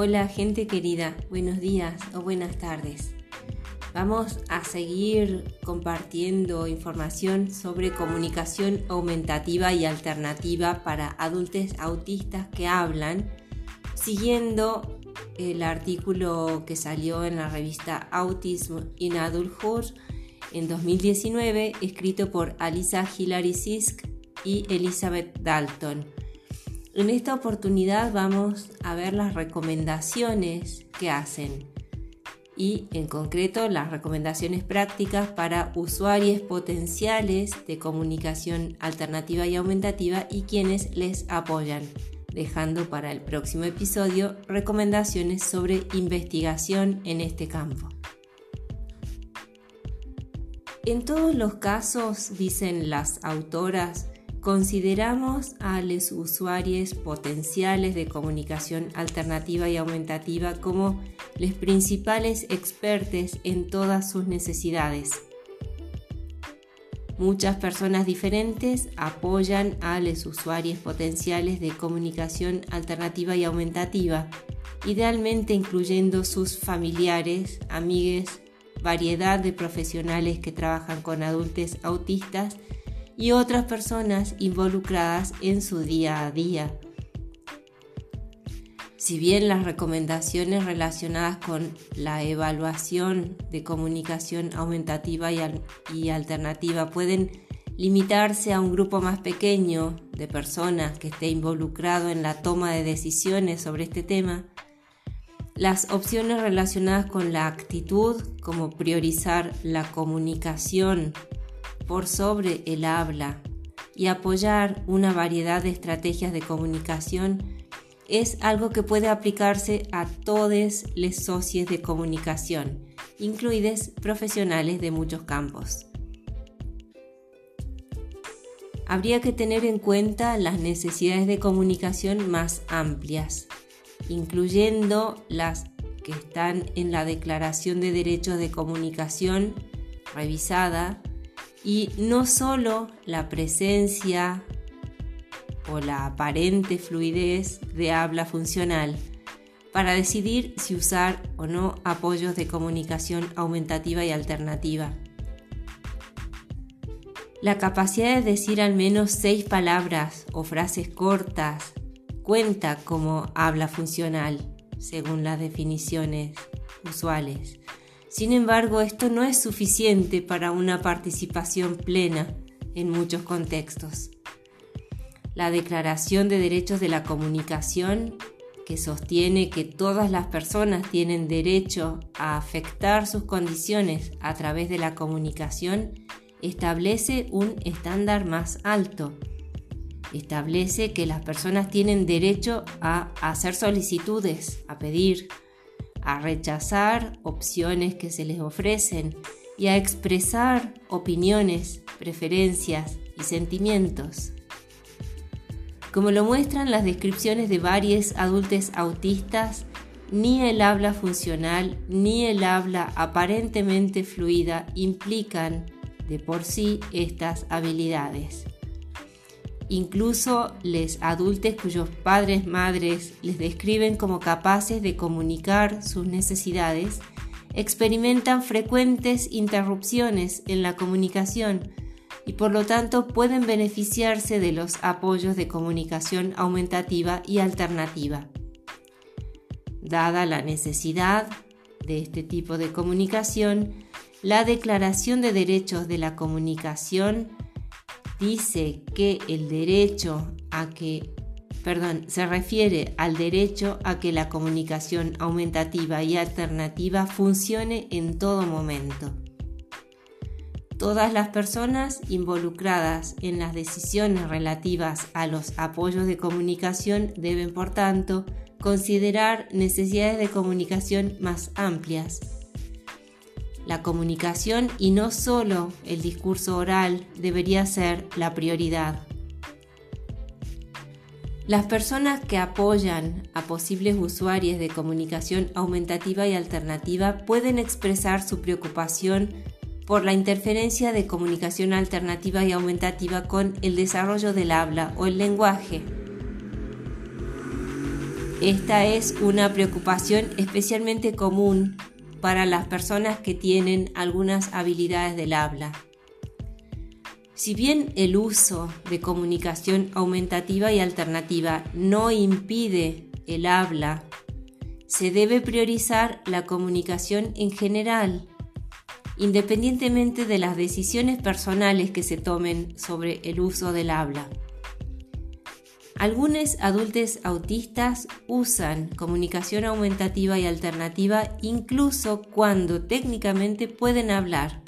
Hola gente querida, buenos días o buenas tardes. Vamos a seguir compartiendo información sobre comunicación aumentativa y alternativa para adultos autistas que hablan, siguiendo el artículo que salió en la revista Autism in Adulthood en 2019, escrito por Alisa Hilary Sisk y Elizabeth Dalton en esta oportunidad vamos a ver las recomendaciones que hacen y en concreto las recomendaciones prácticas para usuarios potenciales de comunicación alternativa y aumentativa y quienes les apoyan, dejando para el próximo episodio recomendaciones sobre investigación en este campo. En todos los casos, dicen las autoras, Consideramos a los usuarios potenciales de comunicación alternativa y aumentativa como los principales expertos en todas sus necesidades. Muchas personas diferentes apoyan a los usuarios potenciales de comunicación alternativa y aumentativa, idealmente incluyendo sus familiares, amigues, variedad de profesionales que trabajan con adultos autistas y otras personas involucradas en su día a día. Si bien las recomendaciones relacionadas con la evaluación de comunicación aumentativa y, alternativa pueden limitarse a un grupo más pequeño de personas que esté involucrado en la toma de decisiones sobre este tema, las opciones relacionadas con la actitud, como priorizar la comunicación por sobre el habla y apoyar una variedad de estrategias de comunicación es algo que puede aplicarse a todos los socios de comunicación, incluidos profesionales de muchos campos. Habría que tener en cuenta las necesidades de comunicación más amplias, incluyendo las que están en la Declaración de Derechos de Comunicación revisada y no solo la presencia o la aparente fluidez de habla funcional para decidir si usar o no apoyos de comunicación aumentativa y alternativa. La capacidad de decir al menos seis palabras o frases cortas cuenta como habla funcional, según las definiciones usuales. Sin embargo, esto no es suficiente para una participación plena en muchos contextos. La Declaración de Derechos de la Comunicación, que sostiene que todas las personas tienen derecho a afectar sus condiciones a través de la comunicación, establece un estándar más alto. Establece que las personas tienen derecho a hacer solicitudes, a pedir, a rechazar opciones que se les ofrecen y a expresar opiniones, preferencias y sentimientos. Como lo muestran las descripciones de varios adultos autistas, ni el habla funcional ni el habla aparentemente fluida implican de por sí estas habilidades. Incluso les adultos cuyos padres madres les describen como capaces de comunicar sus necesidades experimentan frecuentes interrupciones en la comunicación y por lo tanto pueden beneficiarse de los apoyos de comunicación aumentativa y alternativa. Dada la necesidad de este tipo de comunicación, la Declaración de Derechos de la Comunicación dice que el derecho a que, perdón, se refiere al derecho a que la comunicación aumentativa y alternativa funcione en todo momento. Todas las personas involucradas en las decisiones relativas a los apoyos de comunicación deben, por tanto, considerar necesidades de comunicación más amplias la comunicación y no solo el discurso oral debería ser la prioridad. Las personas que apoyan a posibles usuarios de comunicación aumentativa y alternativa pueden expresar su preocupación por la interferencia de comunicación alternativa y aumentativa con el desarrollo del habla o el lenguaje. esta es una preocupación especialmente común para las personas que tienen algunas habilidades del habla. Si bien el uso de comunicación aumentativa y alternativa no impide el habla, se debe priorizar la comunicación en general, independientemente de las decisiones personales que se tomen sobre el uso del habla. Algunos adultos autistas usan comunicación aumentativa y alternativa incluso cuando técnicamente pueden hablar,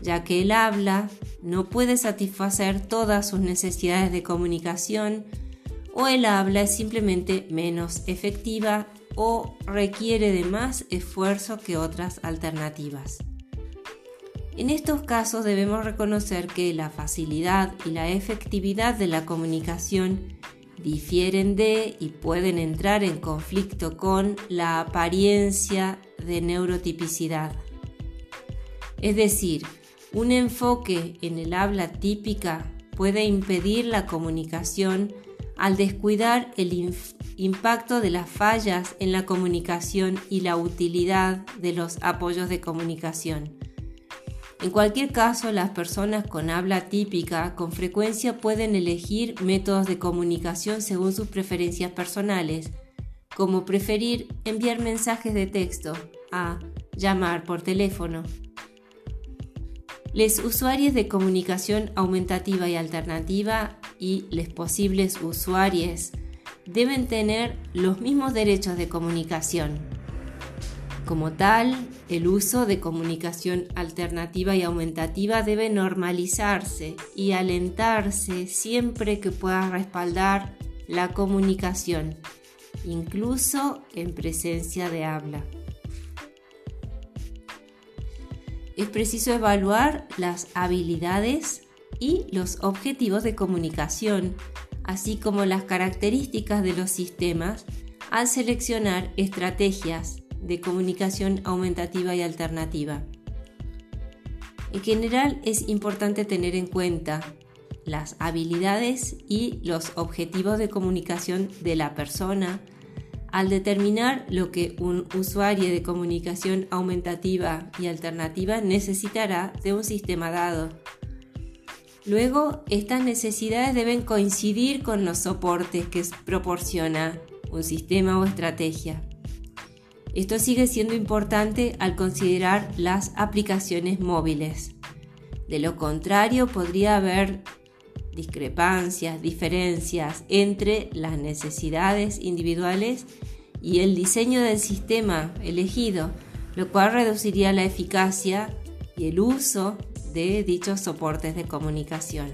ya que el habla no puede satisfacer todas sus necesidades de comunicación o el habla es simplemente menos efectiva o requiere de más esfuerzo que otras alternativas. En estos casos debemos reconocer que la facilidad y la efectividad de la comunicación difieren de y pueden entrar en conflicto con la apariencia de neurotipicidad. Es decir, un enfoque en el habla típica puede impedir la comunicación al descuidar el impacto de las fallas en la comunicación y la utilidad de los apoyos de comunicación. En cualquier caso, las personas con habla típica con frecuencia pueden elegir métodos de comunicación según sus preferencias personales, como preferir enviar mensajes de texto a llamar por teléfono. Los usuarios de comunicación aumentativa y alternativa y los posibles usuarios deben tener los mismos derechos de comunicación. Como tal, el uso de comunicación alternativa y aumentativa debe normalizarse y alentarse siempre que pueda respaldar la comunicación, incluso en presencia de habla. Es preciso evaluar las habilidades y los objetivos de comunicación, así como las características de los sistemas al seleccionar estrategias de comunicación aumentativa y alternativa. En general es importante tener en cuenta las habilidades y los objetivos de comunicación de la persona al determinar lo que un usuario de comunicación aumentativa y alternativa necesitará de un sistema dado. Luego, estas necesidades deben coincidir con los soportes que proporciona un sistema o estrategia. Esto sigue siendo importante al considerar las aplicaciones móviles. De lo contrario, podría haber discrepancias, diferencias entre las necesidades individuales y el diseño del sistema elegido, lo cual reduciría la eficacia y el uso de dichos soportes de comunicación.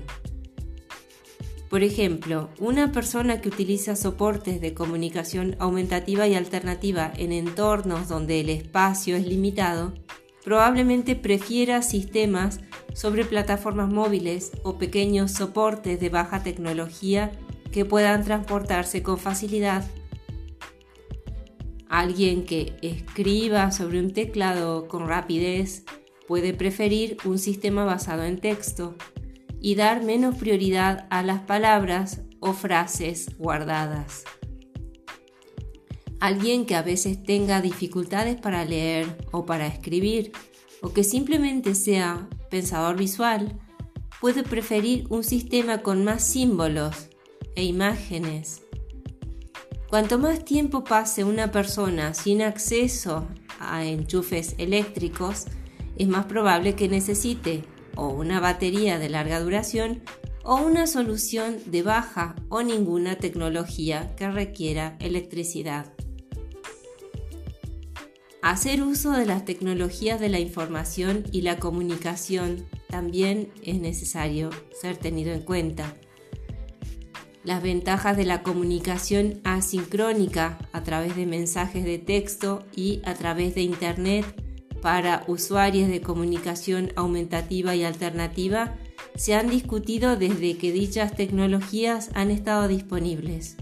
Por ejemplo, una persona que utiliza soportes de comunicación aumentativa y alternativa en entornos donde el espacio es limitado, probablemente prefiera sistemas sobre plataformas móviles o pequeños soportes de baja tecnología que puedan transportarse con facilidad. Alguien que escriba sobre un teclado con rapidez puede preferir un sistema basado en texto y dar menos prioridad a las palabras o frases guardadas. Alguien que a veces tenga dificultades para leer o para escribir o que simplemente sea pensador visual puede preferir un sistema con más símbolos e imágenes. Cuanto más tiempo pase una persona sin acceso a enchufes eléctricos, es más probable que necesite o una batería de larga duración o una solución de baja o ninguna tecnología que requiera electricidad. Hacer uso de las tecnologías de la información y la comunicación también es necesario ser tenido en cuenta. Las ventajas de la comunicación asincrónica a través de mensajes de texto y a través de Internet para usuarios de comunicación aumentativa y alternativa se han discutido desde que dichas tecnologías han estado disponibles.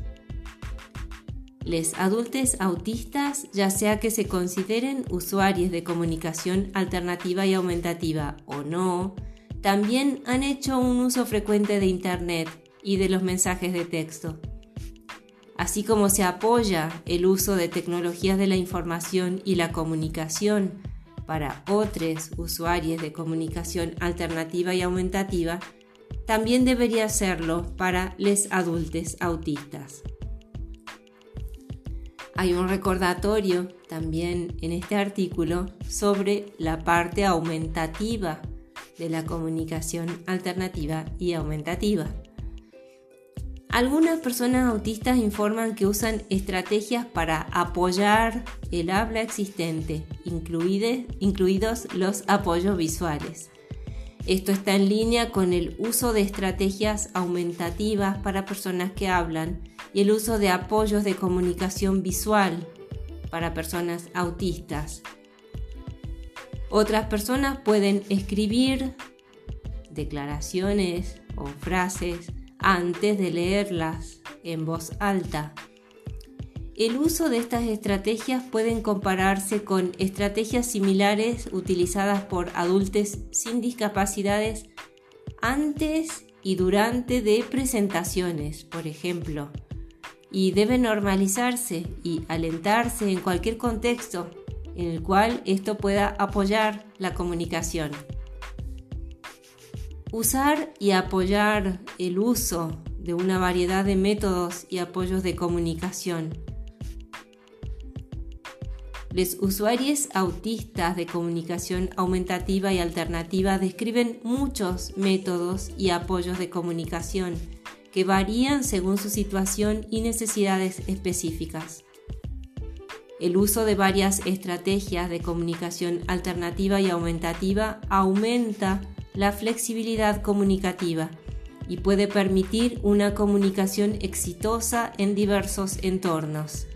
Les adultos autistas, ya sea que se consideren usuarios de comunicación alternativa y aumentativa o no, también han hecho un uso frecuente de Internet y de los mensajes de texto. así como se apoya el uso de tecnologías de la información y la comunicación para otros usuarios de comunicación alternativa y aumentativa, también debería hacerlo para los adultos autistas. Hay un recordatorio también en este artículo sobre la parte aumentativa de la comunicación alternativa y aumentativa. Algunas personas autistas informan que usan estrategias para apoyar el habla existente, incluidos los apoyos visuales. Esto está en línea con el uso de estrategias aumentativas para personas que hablan y el uso de apoyos de comunicación visual para personas autistas. Otras personas pueden escribir declaraciones o frases antes de leerlas en voz alta. El uso de estas estrategias pueden compararse con estrategias similares utilizadas por adultos sin discapacidades antes y durante de presentaciones, por ejemplo, y debe normalizarse y alentarse en cualquier contexto en el cual esto pueda apoyar la comunicación. Usar y apoyar el uso de una variedad de métodos y apoyos de comunicación. Los usuarios autistas de comunicación aumentativa y alternativa describen muchos métodos y apoyos de comunicación que varían según su situación y necesidades específicas. El uso de varias estrategias de comunicación alternativa y aumentativa aumenta la flexibilidad comunicativa y puede permitir una comunicación exitosa en diversos entornos.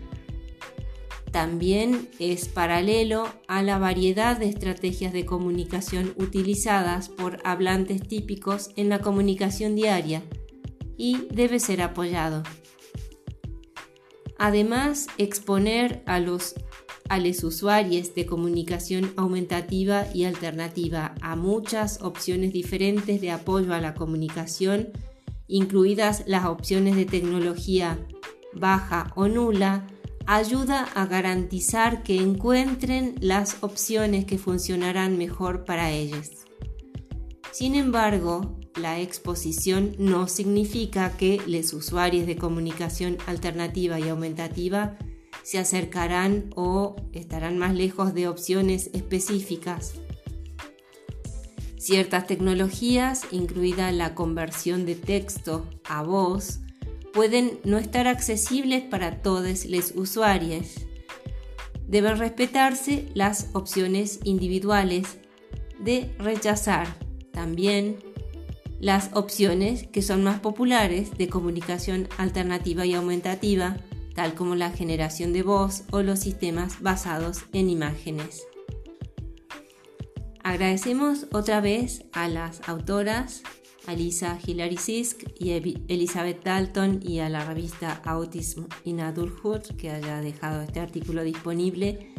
También es paralelo a la variedad de estrategias de comunicación utilizadas por hablantes típicos en la comunicación diaria y debe ser apoyado. Además, exponer a los a los usuarios de comunicación aumentativa y alternativa a muchas opciones diferentes de apoyo a la comunicación, incluidas las opciones de tecnología baja o nula, ayuda a garantizar que encuentren las opciones que funcionarán mejor para ellos. Sin embargo, la exposición no significa que los usuarios de comunicación alternativa y aumentativa se acercarán o estarán más lejos de opciones específicas. Ciertas tecnologías, incluida la conversión de texto a voz, pueden no estar accesibles para todos los usuarios. Deben respetarse las opciones individuales de rechazar también las opciones que son más populares de comunicación alternativa y aumentativa tal como la generación de voz o los sistemas basados en imágenes. Agradecemos otra vez a las autoras Alisa Hilary Sisk y Elizabeth Dalton y a la revista Autism in Adulthood que haya dejado este artículo disponible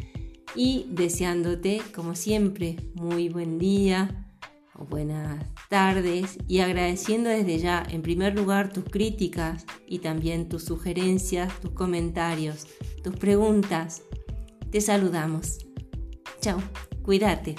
y deseándote como siempre muy buen día buenas tardes y agradeciendo desde ya en primer lugar tus críticas y también tus sugerencias, tus comentarios, tus preguntas. Te saludamos. Chao, cuídate.